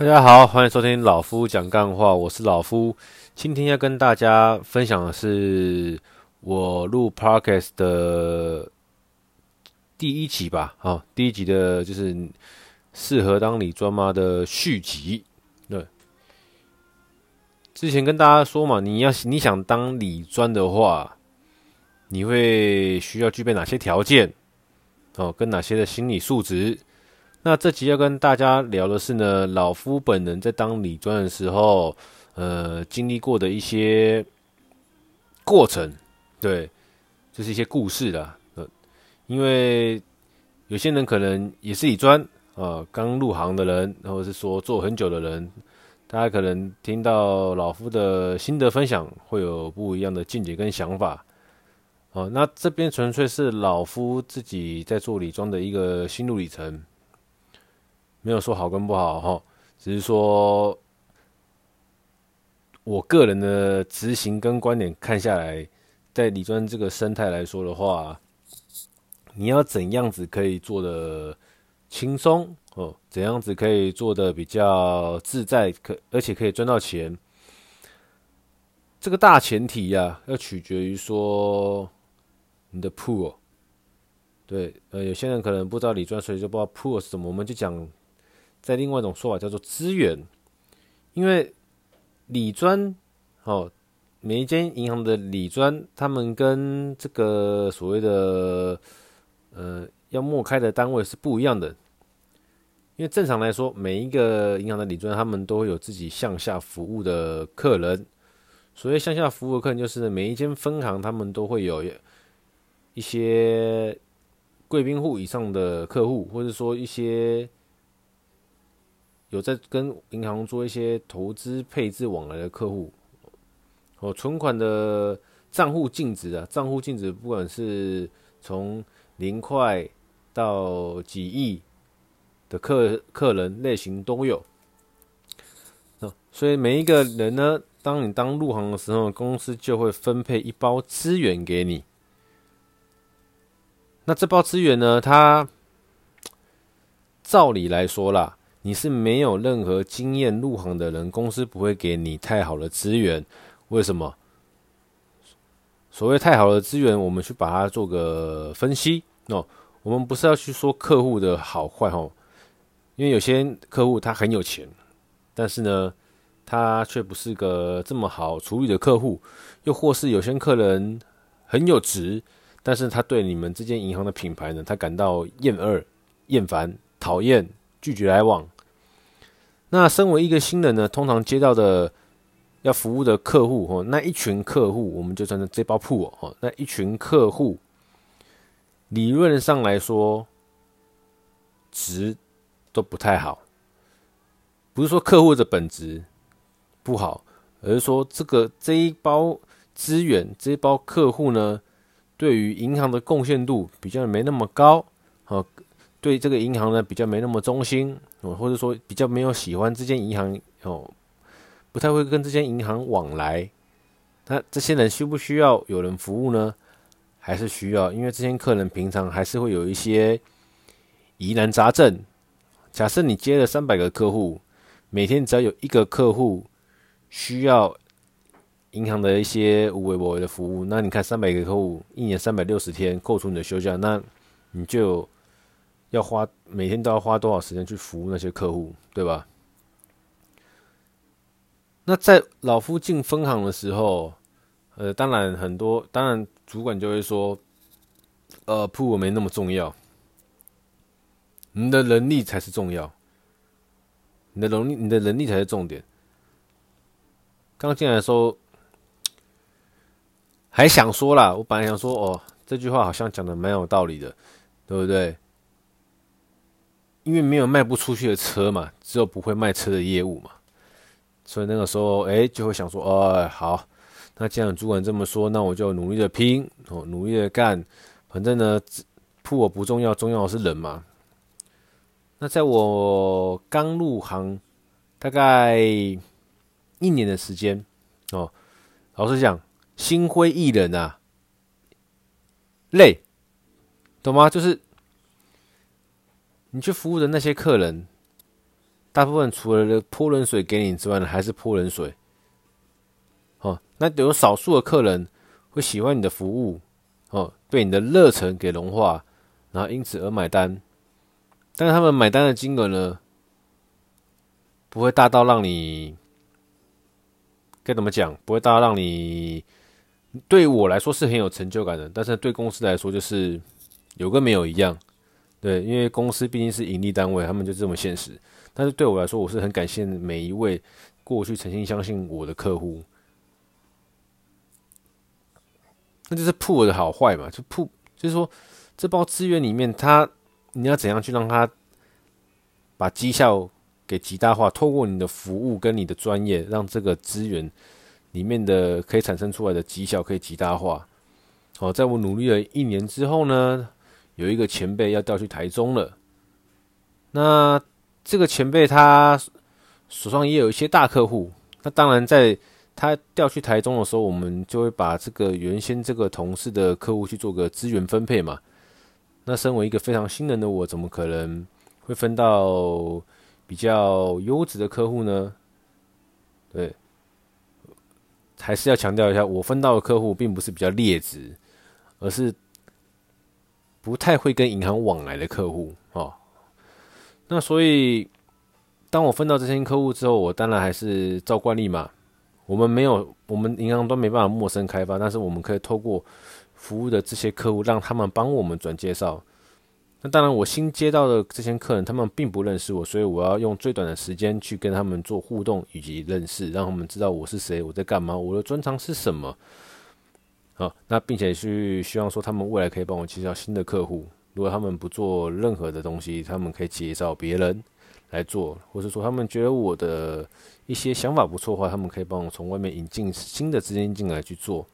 大家好，欢迎收听老夫讲干话，我是老夫。今天要跟大家分享的是我录 Podcast 的第一集吧，啊，第一集的就是适合当理专吗的续集。对，之前跟大家说嘛，你要你想当理专的话，你会需要具备哪些条件？哦，跟哪些的心理素质？那这集要跟大家聊的是呢，老夫本人在当理专的时候，呃，经历过的一些过程，对，就是一些故事啦。呃，因为有些人可能也是理专啊，刚入行的人，或者是说做很久的人，大家可能听到老夫的心得分享，会有不一样的见解跟想法。哦，那这边纯粹是老夫自己在做理专的一个心路历程。没有说好跟不好哈，只是说我个人的执行跟观点看下来，在李专这个生态来说的话，你要怎样子可以做的轻松哦？怎样子可以做的比较自在，可而且可以赚到钱？这个大前提呀、要取决于说你的 pool。对，呃，有些人可能不知道理专，所以就不知道 pool 是什么，我们就讲。在另外一种说法叫做资源，因为理专哦，每一间银行的理专，他们跟这个所谓的呃要陌开的单位是不一样的。因为正常来说，每一个银行的理专，他们都会有自己向下服务的客人。所谓向下服务的客人，就是每一间分行他们都会有一些贵宾户以上的客户，或者说一些。有在跟银行做一些投资配置往来的客户，哦，存款的账户净值啊，账户净值不管是从零块到几亿的客客人类型都有。所以每一个人呢，当你当入行的时候，公司就会分配一包资源给你。那这包资源呢，它照理来说啦。你是没有任何经验入行的人，公司不会给你太好的资源。为什么？所谓太好的资源，我们去把它做个分析哦。我们不是要去说客户的好坏哦，因为有些客户他很有钱，但是呢，他却不是个这么好处理的客户。又或是有些客人很有值，但是他对你们这间银行的品牌呢，他感到厌恶、厌烦、讨厌。拒绝来往。那身为一个新人呢，通常接到的要服务的客户哦，那一群客户，我们就算是这包铺哦，那一群客户，理论上来说，值都不太好。不是说客户的本质不好，而是说这个这一包资源，这一包客户呢，对于银行的贡献度比较没那么高，哦。对这个银行呢，比较没那么忠心哦，或者说比较没有喜欢这间银行哦，不太会跟这间银行往来。那这些人需不需要有人服务呢？还是需要，因为这些客人平常还是会有一些疑难杂症。假设你接了三百个客户，每天只要有一个客户需要银行的一些无微不微的服务，那你看三百个客户，一年三百六十天，扣除你的休假，那你就。要花每天都要花多少时间去服务那些客户，对吧？那在老夫进分行的时候，呃，当然很多，当然主管就会说，呃，铺我没那么重要，你的能力才是重要，你的能力，你的能力才是重点。刚进来的时候还想说啦，我本来想说，哦，这句话好像讲的蛮有道理的，对不对？因为没有卖不出去的车嘛，只有不会卖车的业务嘛，所以那个时候，哎，就会想说，哦，好，那既然主管这么说，那我就努力的拼，哦，努力的干，反正呢，铺我不重要，重要的是人嘛。那在我刚入行大概一年的时间，哦，老实讲，心灰意冷啊，累，懂吗？就是。你去服务的那些客人，大部分除了泼冷水给你之外呢，还是泼冷水。哦，那有少数的客人会喜欢你的服务，哦，被你的热忱给融化，然后因此而买单。但是他们买单的金额呢，不会大到让你该怎么讲？不会大到让你对我来说是很有成就感的，但是对公司来说就是有跟没有一样。对，因为公司毕竟是盈利单位，他们就这么现实。但是对我来说，我是很感谢每一位过去诚心相信我的客户。那就是铺的好坏嘛，就铺就是说，这包资源里面，它你要怎样去让它把绩效给极大化？透过你的服务跟你的专业，让这个资源里面的可以产生出来的绩效可以极大化。好，在我努力了一年之后呢，有一个前辈要调去台中了。那这个前辈他手上也有一些大客户，那当然在他调去台中的时候，我们就会把这个原先这个同事的客户去做个资源分配嘛。那身为一个非常新人的我，怎么可能会分到比较优质的客户呢？对，还是要强调一下，我分到的客户并不是比较劣质，而是不太会跟银行往来的客户哦。那所以，当我分到这些客户之后，我当然还是照惯例嘛。我们没有，我们银行端没办法陌生开发，但是我们可以透过服务的这些客户，让他们帮我们转介绍。那当然，我新接到的这些客人，他们并不认识我，所以我要用最短的时间去跟他们做互动以及认识，让他们知道我是谁，我在干嘛，我的专长是什么。好，那并且是希望说他们未来可以帮我介绍新的客户。如果他们不做任何的东西，他们可以介绍别人来做，或者说他们觉得我的一些想法不错的话，他们可以帮我从外面引进新的资金进来去做。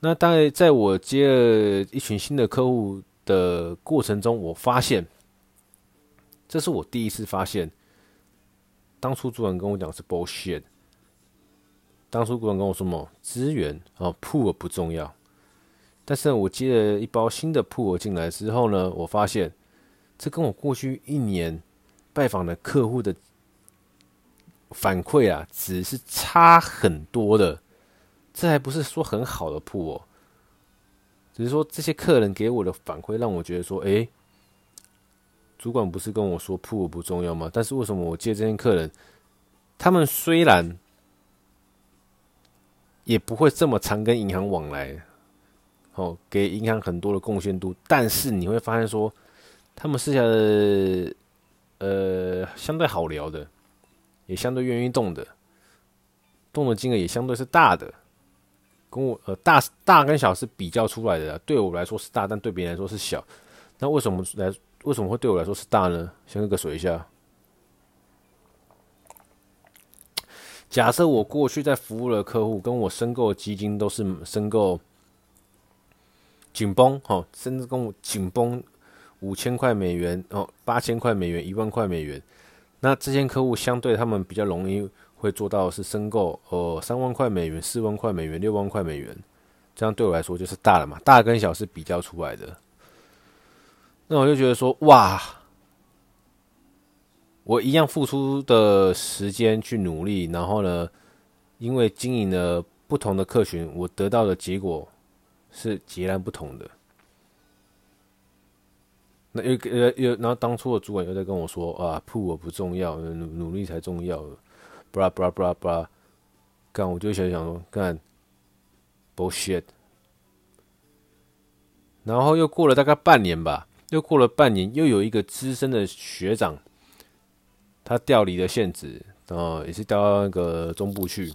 那大概在我接了一群新的客户的过程中，我发现，这是我第一次发现，当初主管跟我讲是 bullshit。当初主管跟我说什么资源啊铺不重要。但是我接了一包新的铺额进来之后呢，我发现这跟我过去一年拜访的客户的反馈啊，只是差很多的。这还不是说很好的铺哦，只是说这些客人给我的反馈让我觉得说，哎，主管不是跟我说铺额不重要吗？但是为什么我接这些客人，他们虽然也不会这么常跟银行往来。哦，给银行很多的贡献度，但是你会发现说，他们私下的，呃，相对好聊的，也相对愿意动的，动的金额也相对是大的，跟我呃大大跟小是比较出来的，对我来说是大，但对别人来说是小。那为什么来？为什么会对我来说是大呢？先喝个水一下。假设我过去在服务的客户跟我申购基金都是申购。紧绷，哦，甚至跟我紧绷五千块美元，哦，八千块美元，一万块美元。那这些客户相对他们比较容易会做到是申购，哦，三万块美元、四万块美元、六万块美元，这样对我来说就是大了嘛。大跟小是比较出来的。那我就觉得说，哇，我一样付出的时间去努力，然后呢，因为经营了不同的客群，我得到的结果。是截然不同的。那又呃又，然后当初的主管又在跟我说啊，铺我不重要，努努力才重要。布拉布拉布拉布拉，干我就想想说干，bullshit。然后又过了大概半年吧，又过了半年，又有一个资深的学长，他调离了现职，哦，也是调到那个中部去。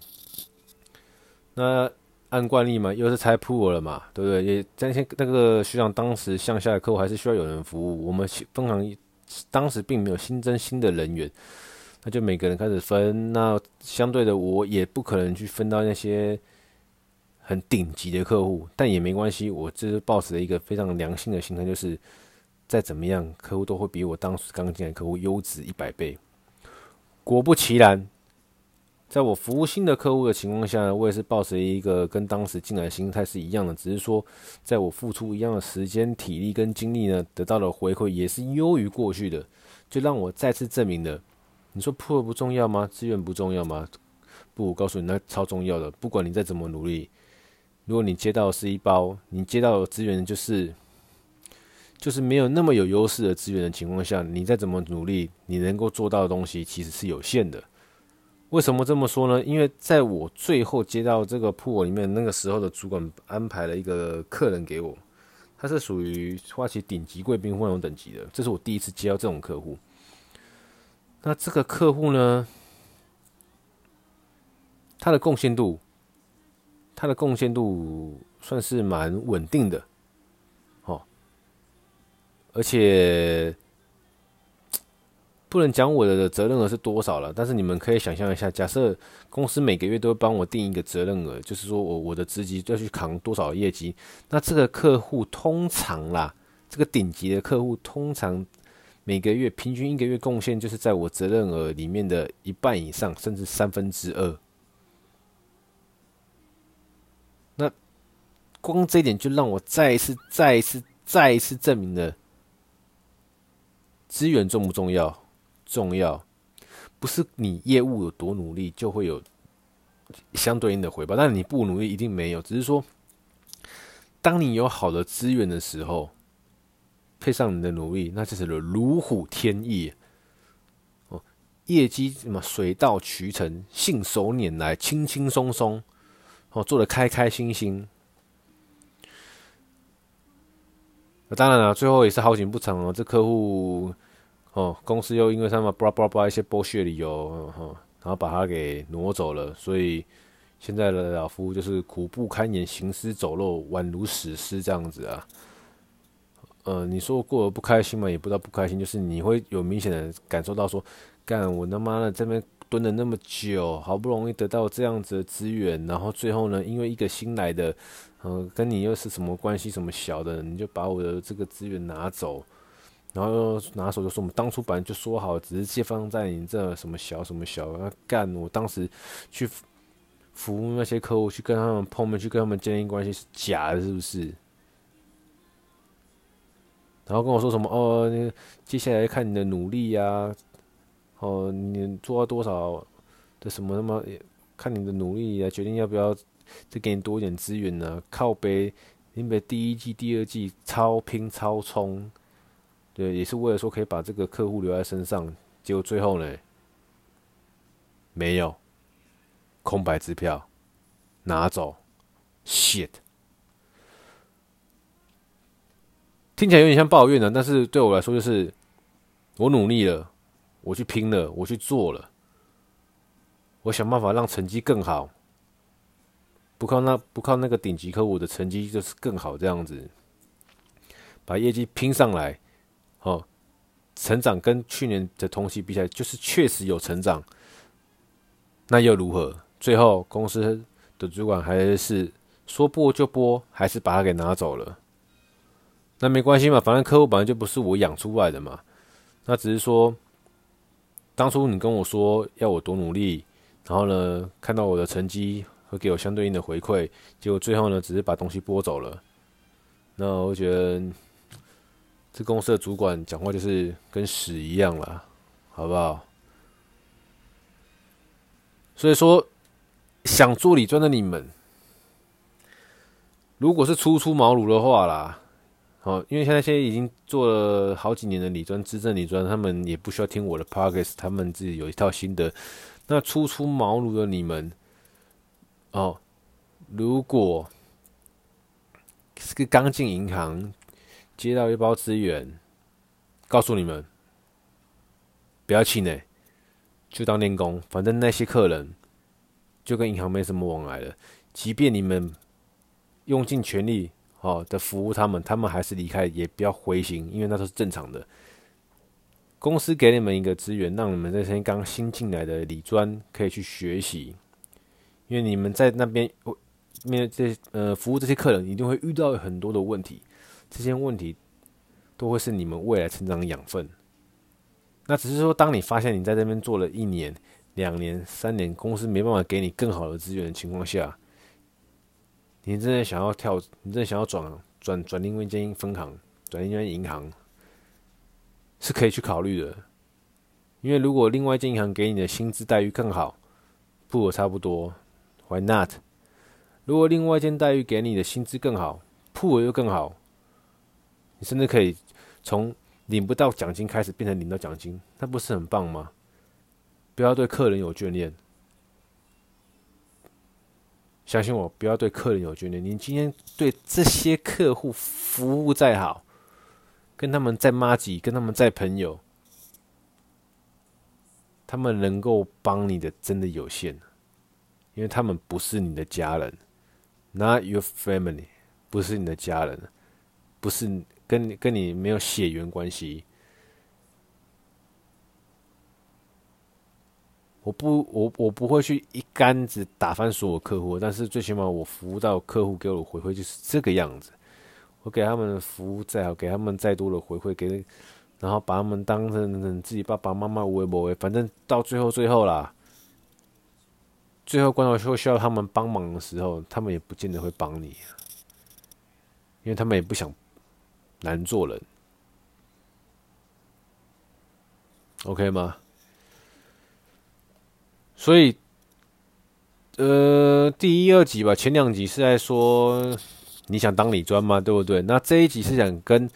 那。按惯例嘛，又是拆铺了嘛，对不对？也那些那个学长当时向下的客户还是需要有人服务。我们分行当时并没有新增新的人员，那就每个人开始分。那相对的，我也不可能去分到那些很顶级的客户，但也没关系。我这是抱持了一个非常良性的心态，就是再怎么样，客户都会比我当时刚进来客户优质一百倍。果不其然。在我服务新的客户的情况下，我也是抱持一个跟当时进来的心态是一样的，只是说，在我付出一样的时间、体力跟精力呢，得到的回馈也是优于过去的，就让我再次证明了你说破不重要吗？资源不重要吗？不，我告诉你，那超重要的。不管你再怎么努力，如果你接到是一包，你接到的资源就是就是没有那么有优势的资源的情况下，你再怎么努力，你能够做到的东西其实是有限的。为什么这么说呢？因为在我最后接到这个铺里面，那个时候的主管安排了一个客人给我，他是属于花旗顶级贵宾会那种等级的，这是我第一次接到这种客户。那这个客户呢，他的贡献度，他的贡献度算是蛮稳定的，而且。不能讲我的责任额是多少了，但是你们可以想象一下，假设公司每个月都会帮我定一个责任额，就是说我我的职级要去扛多少业绩，那这个客户通常啦，这个顶级的客户通常每个月平均一个月贡献就是在我责任额里面的一半以上，甚至三分之二。那光这一点就让我再一次、再一次、再一次证明了资源重不重要。重要，不是你业务有多努力就会有相对应的回报，但你不努力一定没有。只是说，当你有好的资源的时候，配上你的努力，那就是如虎添翼哦，业绩什么水到渠成，信手拈来，轻轻松松哦，做得开开心心。那当然了，最后也是好景不长哦，这客户。哦，公司又因为他们巴拉巴拉巴拉一些剥削理由，然后把他给挪走了，所以现在的老夫就是苦不堪言，行尸走肉，宛如死尸这样子啊。呃，你说过得不开心吗？也不知道不开心，就是你会有明显的感受到说，干我他妈的这边蹲了那么久，好不容易得到这样子的资源，然后最后呢，因为一个新来的，呃，跟你又是什么关系，什么小的，你就把我的这个资源拿走。然后拿手就说：“我们当初本来就说好，只是借放在你这什么小什么小，那干我当时去服务那些客户，去跟他们碰面，去跟他们建立关系是假的，是不是？”然后跟我说什么：“哦，接下来看你的努力呀、哦，你做到多少的什么什么，看你的努力啊，决定要不要再给你多一点资源呢、靠北，你们第一季、第二季超拼超冲。”对，也是为了说可以把这个客户留在身上，结果最后呢，没有，空白支票，拿走，shit，听起来有点像抱怨呢，但是对我来说就是，我努力了，我去拼了，我去做了，我想办法让成绩更好，不靠那不靠那个顶级客户的成绩就是更好这样子，把业绩拼上来。哦，成长跟去年的同期比起来，就是确实有成长。那又如何？最后公司的主管还是说拨就拨，还是把他给拿走了。那没关系嘛，反正客户本来就不是我养出来的嘛。那只是说，当初你跟我说要我多努力，然后呢，看到我的成绩会给我相对应的回馈，结果最后呢，只是把东西拨走了。那我觉得。这公司的主管讲话就是跟屎一样了，好不好？所以说，想做理专的你们，如果是初出茅庐的话啦，哦，因为现在现在已经做了好几年的理专、资深理专，他们也不需要听我的 podcast，他们自己有一套心得。那初出茅庐的你们，哦，如果是个刚进银行。接到一包资源，告诉你们不要气馁，就当练功。反正那些客人就跟银行没什么往来了。即便你们用尽全力哦的服务他们，他们还是离开，也不要灰心，因为那都是正常的。公司给你们一个资源，让你们这些刚新进来的理专可以去学习，因为你们在那边面对这呃服务这些客人，一定会遇到很多的问题。这些问题都会是你们未来成长的养分。那只是说，当你发现你在这边做了一年、两年、三年，公司没办法给你更好的资源的情况下，你真的想要跳，你真的想要转转转另外一间分行，转另外一间银行，是可以去考虑的。因为如果另外一间银行给你的薪资待遇更好，不，差不多，Why not？如果另外一间待遇给你的薪资更好，铺额又更好，甚至可以从领不到奖金开始变成领到奖金，那不是很棒吗？不要对客人有眷恋，相信我，不要对客人有眷恋。你今天对这些客户服务再好，跟他们再妈几，跟他们再朋友。他们能够帮你的真的有限，因为他们不是你的家人，not your family，不是你的家人，不是跟跟你没有血缘关系。我不，我我不会去一竿子打翻所有客户，但是最起码我服务到客户给我的回馈就是这个样子。我给他们的服务再好，给他们再多的回馈，给。然后把他们当成自己爸爸妈妈，无为，反正到最后最后啦，最后关头需需要他们帮忙的时候，他们也不见得会帮你，因为他们也不想难做人，OK 吗？所以，呃，第一、二集吧，前两集是在说你想当理专吗？对不对？那这一集是想跟。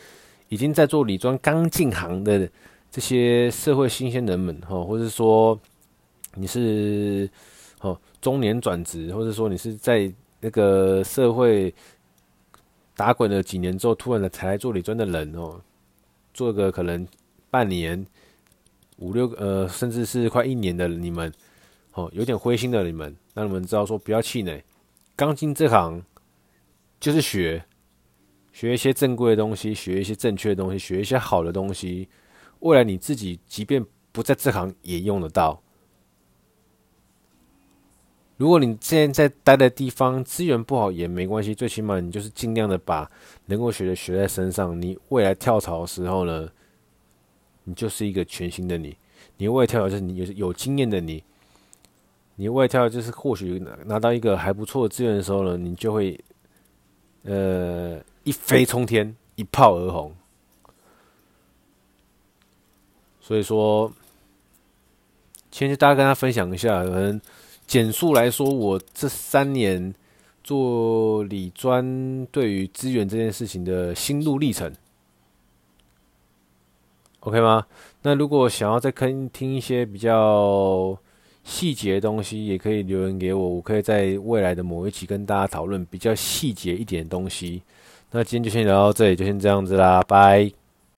已经在做理专刚进行的这些社会新鲜人们，哈，或者说你是哦中年转职，或者说你是在那个社会打滚了几年之后，突然的才来做理专的人哦，做个可能半年、五六呃，甚至是快一年的你们，哦，有点灰心的你们，让你们知道说不要气馁，刚进这行就是学。学一些正规的东西，学一些正确的东西，学一些好的东西，未来你自己即便不在这行也用得到。如果你现在在待的地方资源不好也没关系，最起码你就是尽量的把能够学的学在身上。你未来跳槽的时候呢，你就是一个全新的你。你未来跳就是你有有经验的你。你未来跳就是或许拿拿到一个还不错的资源的时候呢，你就会呃。一飞冲天，一炮而红。所以说，先跟大家跟他分享一下，可能简述来说，我这三年做理专对于资源这件事情的心路历程，OK 吗？那如果想要再听听一些比较细节的东西，也可以留言给我，我可以在未来的某一期跟大家讨论比较细节一点的东西。那今天就先聊到这里，就先这样子啦，拜。